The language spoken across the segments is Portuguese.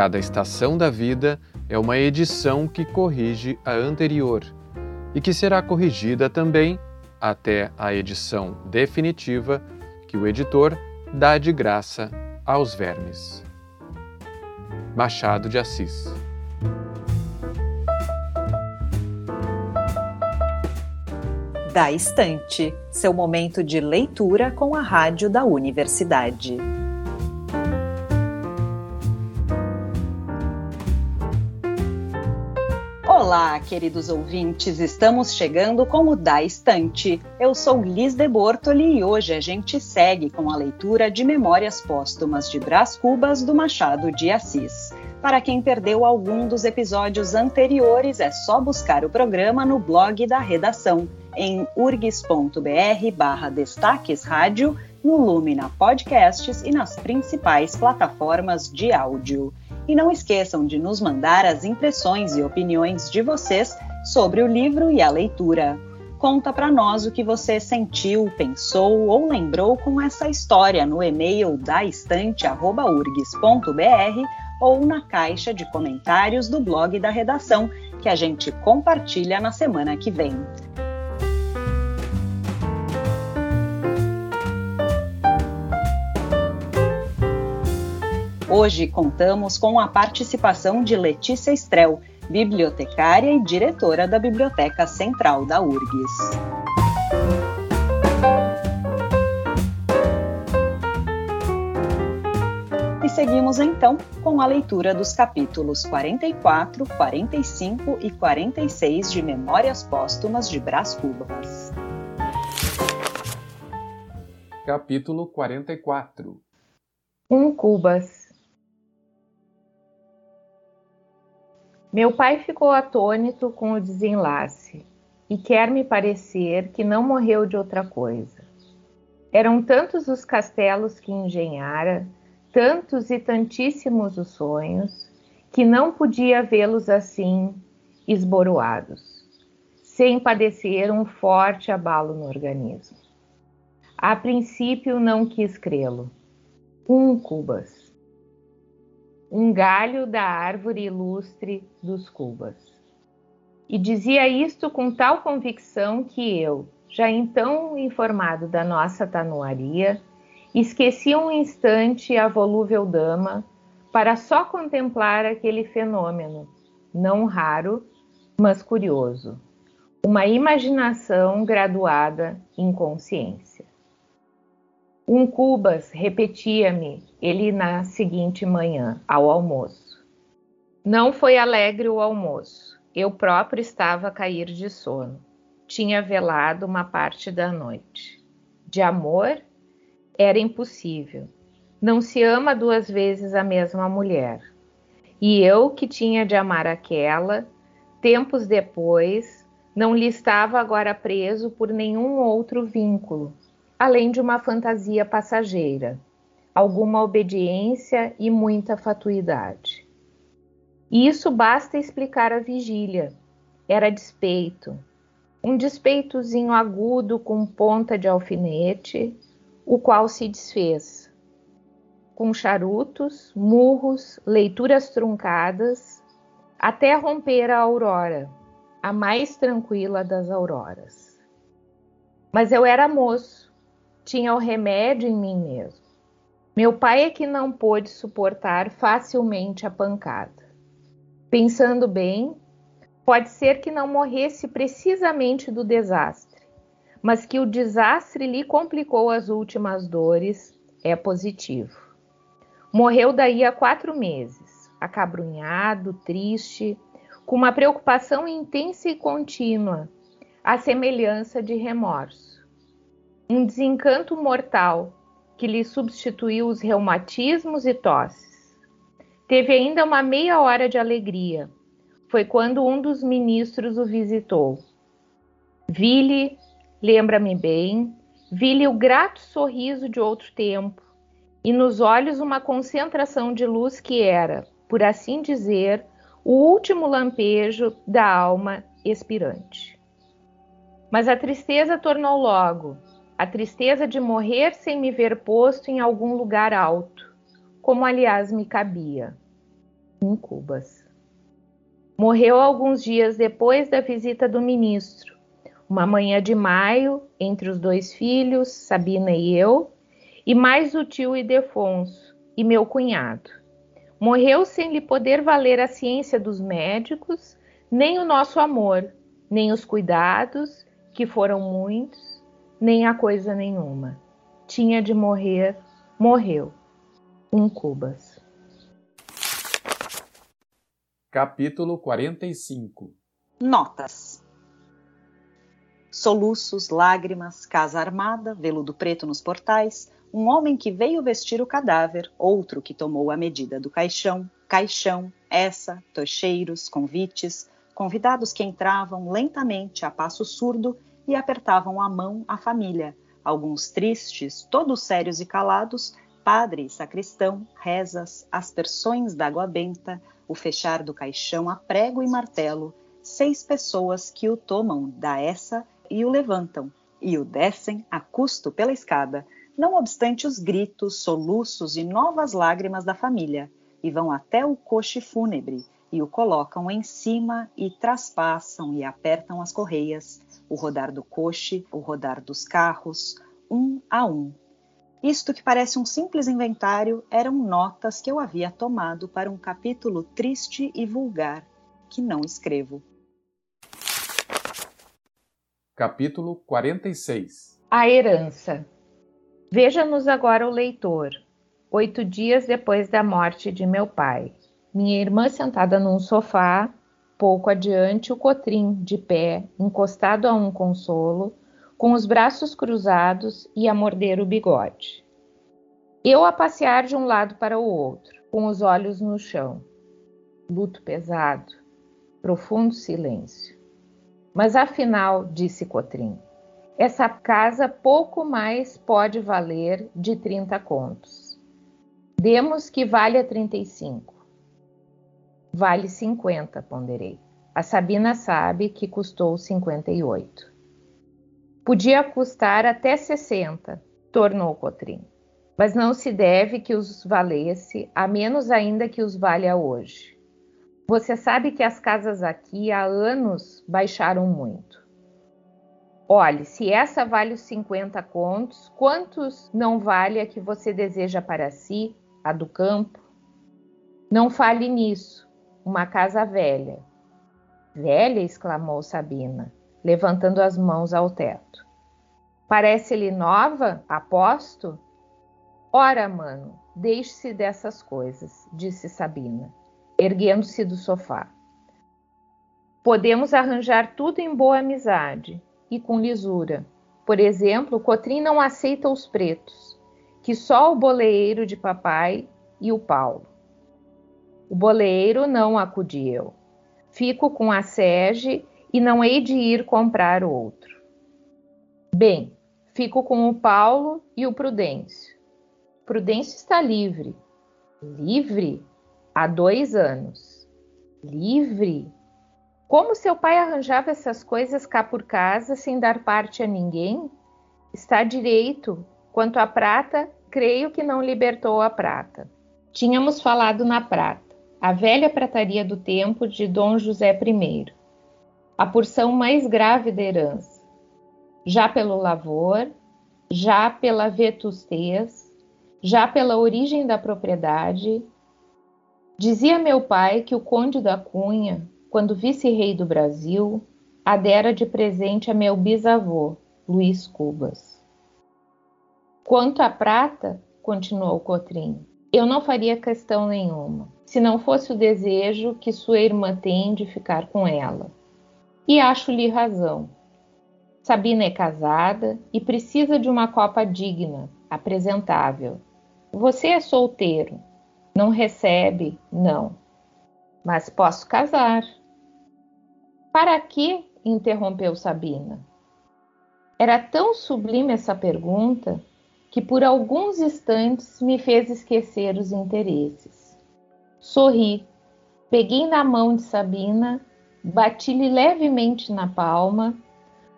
Cada estação da vida é uma edição que corrige a anterior e que será corrigida também até a edição definitiva que o editor dá de graça aos vermes. Machado de Assis Da Estante, seu momento de leitura com a rádio da universidade. Queridos ouvintes, estamos chegando com o Da Estante. Eu sou Liz de Bortoli e hoje a gente segue com a leitura de Memórias Póstumas de Brás Cubas do Machado de Assis. Para quem perdeu algum dos episódios anteriores, é só buscar o programa no blog da redação em urgs.br barra destaques rádio, no Lumina Podcasts e nas principais plataformas de áudio. E não esqueçam de nos mandar as impressões e opiniões de vocês sobre o livro e a leitura. Conta para nós o que você sentiu, pensou ou lembrou com essa história no e-mail daestante@urgs.br ou na caixa de comentários do blog da redação, que a gente compartilha na semana que vem. Hoje contamos com a participação de Letícia Estrel, bibliotecária e diretora da Biblioteca Central da URGS. E seguimos então com a leitura dos capítulos 44, 45 e 46 de Memórias Póstumas de Brás Cubas. Capítulo 44 Um Cubas Meu pai ficou atônito com o desenlace e quer me parecer que não morreu de outra coisa. Eram tantos os castelos que engenhara, tantos e tantíssimos os sonhos, que não podia vê-los assim esboroados, sem padecer um forte abalo no organismo. A princípio não quis crê-lo. Um cubas um galho da árvore ilustre dos Cubas. E dizia isto com tal convicção que eu, já então informado da nossa tanuaria, esqueci um instante a volúvel dama para só contemplar aquele fenômeno, não raro, mas curioso, uma imaginação graduada em consciência. Um Cubas repetia-me ele na seguinte manhã, ao almoço. Não foi alegre o almoço. Eu próprio estava a cair de sono. Tinha velado uma parte da noite. De amor era impossível. Não se ama duas vezes a mesma mulher. E eu, que tinha de amar aquela, tempos depois, não lhe estava agora preso por nenhum outro vínculo, além de uma fantasia passageira, alguma obediência e muita fatuidade. E isso basta explicar a vigília. Era despeito, um despeitozinho agudo com ponta de alfinete, o qual se desfez. Com charutos, murros, leituras truncadas, até romper a aurora, a mais tranquila das auroras. Mas eu era moço, tinha o remédio em mim mesmo. Meu pai é que não pôde suportar facilmente a pancada. Pensando bem, pode ser que não morresse precisamente do desastre, mas que o desastre lhe complicou as últimas dores é positivo. Morreu daí a quatro meses, acabrunhado, triste, com uma preocupação intensa e contínua, à semelhança de remorso um desencanto mortal que lhe substituiu os reumatismos e tosses. Teve ainda uma meia hora de alegria. Foi quando um dos ministros o visitou. Vi-lhe, lembra-me bem, vi-lhe o grato sorriso de outro tempo, e nos olhos uma concentração de luz que era, por assim dizer, o último lampejo da alma expirante. Mas a tristeza tornou logo, a tristeza de morrer sem me ver posto em algum lugar alto, como aliás me cabia. em Cubas. Morreu alguns dias depois da visita do ministro. Uma manhã de maio, entre os dois filhos, Sabina e eu, e mais o tio Idefonso e meu cunhado. Morreu sem lhe poder valer a ciência dos médicos, nem o nosso amor, nem os cuidados, que foram muitos, nem a coisa nenhuma. Tinha de morrer, morreu. Um Cubas. Capítulo 45 Notas Soluços, lágrimas, casa armada, veludo preto nos portais, um homem que veio vestir o cadáver, outro que tomou a medida do caixão, caixão, essa, tocheiros, convites, convidados que entravam lentamente a passo surdo e apertavam a mão à família, alguns tristes, todos sérios e calados, padre sacristão, rezas, aspersões d'água benta, o fechar do caixão a prego e martelo, seis pessoas que o tomam da essa e o levantam, e o descem a custo pela escada, não obstante os gritos, soluços e novas lágrimas da família, e vão até o coche fúnebre e o colocam em cima e traspassam e apertam as correias, o rodar do coche, o rodar dos carros, um a um, isto que parece um simples inventário eram notas que eu havia tomado para um capítulo triste e vulgar que não escrevo. Capítulo 46 A herança. Veja-nos agora o leitor. Oito dias depois da morte de meu pai. Minha irmã sentada num sofá, pouco adiante o cotrim, de pé, encostado a um consolo, com os braços cruzados e a morder o bigode. Eu a passear de um lado para o outro, com os olhos no chão. Luto pesado, profundo silêncio. Mas afinal, disse Cotrim, essa casa pouco mais pode valer de 30 contos. Demos que vale a 35. Vale 50, ponderei. A Sabina sabe que custou 58. Podia custar até 60, tornou Cotrim. Mas não se deve que os valesse, a menos ainda que os valha hoje. Você sabe que as casas aqui há anos baixaram muito. Olhe, se essa vale os 50 contos, quantos não vale a que você deseja para si, a do campo? Não fale nisso, uma casa velha. Velha, exclamou Sabina levantando as mãos ao teto. Parece-lhe nova, aposto? Ora, mano, deixe-se dessas coisas, disse Sabina, erguendo-se do sofá. Podemos arranjar tudo em boa amizade e com lisura. Por exemplo, Cotrim não aceita os pretos, que só o boleeiro de papai e o Paulo. O boleeiro não acudiu. Fico com a Sege e não hei de ir comprar outro. Bem, fico com o Paulo e o Prudêncio. Prudêncio está livre. Livre? Há dois anos. Livre? Como seu pai arranjava essas coisas cá por casa sem dar parte a ninguém? Está direito. Quanto à prata, creio que não libertou a prata. Tínhamos falado na prata, a velha prataria do tempo de Dom José I a porção mais grave da herança, já pelo lavor, já pela vetustez, já pela origem da propriedade. Dizia meu pai que o conde da Cunha, quando vice-rei do Brasil, a dera de presente a meu bisavô, Luiz Cubas. Quanto à prata, continuou Cotrim, eu não faria questão nenhuma, se não fosse o desejo que sua irmã tem de ficar com ela e acho-lhe razão. Sabina é casada e precisa de uma copa digna, apresentável. Você é solteiro, não recebe, não. Mas posso casar. Para que? interrompeu Sabina. Era tão sublime essa pergunta que por alguns instantes me fez esquecer os interesses. Sorri, peguei na mão de Sabina Bati-lhe levemente na palma,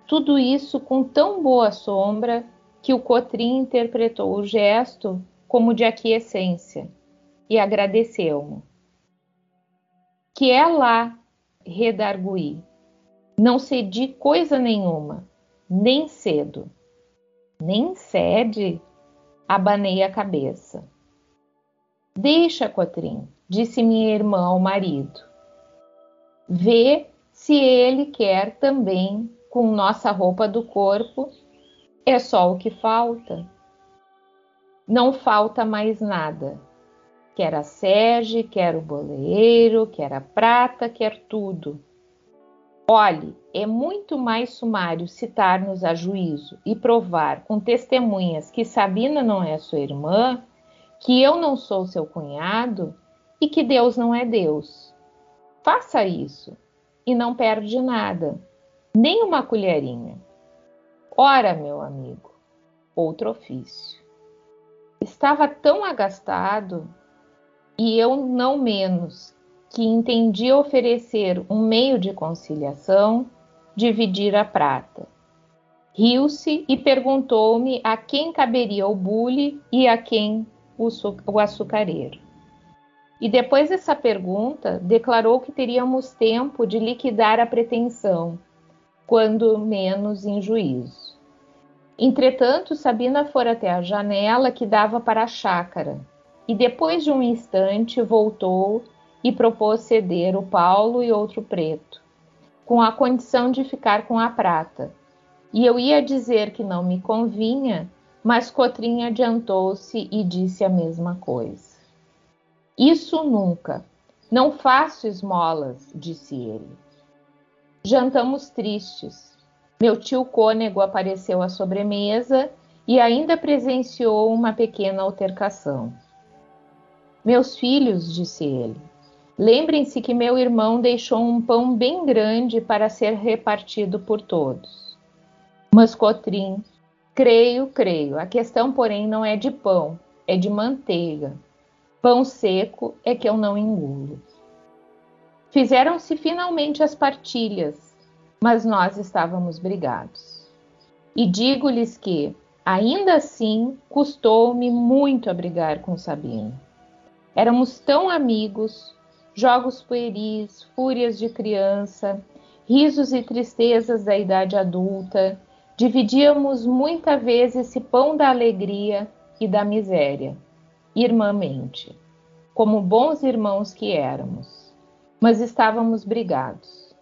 tudo isso com tão boa sombra que o Cotrim interpretou o gesto como de aquiescência e agradeceu-me. que é lá, redarguí. Não cedi coisa nenhuma, nem cedo. Nem cede? Abanei a cabeça. Deixa, Cotrim, disse minha irmã ao marido. Vê se ele quer também com nossa roupa do corpo. É só o que falta. Não falta mais nada. Quer a sege, quer o boleiro, quer a prata, quer tudo. Olhe, é muito mais sumário citar-nos a juízo e provar com testemunhas que Sabina não é sua irmã, que eu não sou seu cunhado e que Deus não é Deus. Faça isso e não perde nada, nem uma colherinha. Ora, meu amigo, outro ofício. Estava tão agastado e eu não menos que entendi oferecer um meio de conciliação, dividir a prata. Riu-se e perguntou-me a quem caberia o bule e a quem o, o açucareiro. E depois dessa pergunta, declarou que teríamos tempo de liquidar a pretensão, quando menos em juízo. Entretanto, Sabina fora até a janela que dava para a chácara, e depois de um instante voltou e propôs ceder o Paulo e outro preto, com a condição de ficar com a prata. E eu ia dizer que não me convinha, mas Cotrim adiantou-se e disse a mesma coisa. Isso nunca. Não faço esmolas, disse ele. Jantamos tristes. Meu tio Cônego apareceu à sobremesa e ainda presenciou uma pequena altercação. Meus filhos, disse ele, Lembrem-se que meu irmão deixou um pão bem grande para ser repartido por todos. Mas Cotrim, creio, creio. A questão, porém, não é de pão, é de manteiga. Pão seco é que eu não engulo. Fizeram-se finalmente as partilhas, mas nós estávamos brigados. E digo-lhes que, ainda assim, custou-me muito a brigar com Sabino. Éramos tão amigos, jogos pueris, fúrias de criança, risos e tristezas da idade adulta, dividíamos muita vez esse pão da alegria e da miséria, irmãmente, como bons irmãos que éramos. Mas estávamos brigados,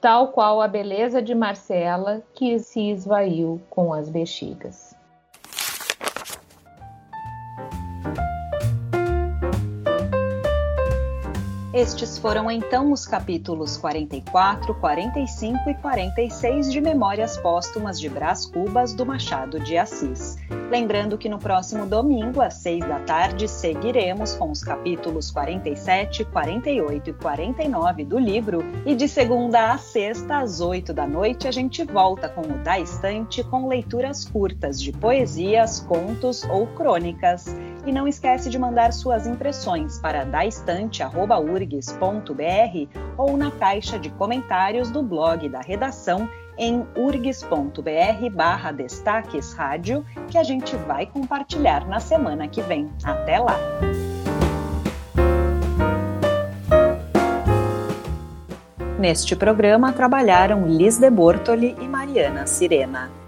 tal qual a beleza de Marcela que se esvaiu com as bexigas. Estes foram então os capítulos 44, 45 e 46 de Memórias Póstumas de Brás Cubas do Machado de Assis. Lembrando que no próximo domingo, às 6 da tarde, seguiremos com os capítulos 47, 48 e 49 do livro, e de segunda a sexta, às 8 da noite, a gente volta com o Da Estante com leituras curtas de poesias, contos ou crônicas. E não esquece de mandar suas impressões para daestante.urgs.br ou na caixa de comentários do blog da redação em urgs.br barra destaques rádio, que a gente vai compartilhar na semana que vem. Até lá! Neste programa trabalharam Liz de Bortoli e Mariana Sirena.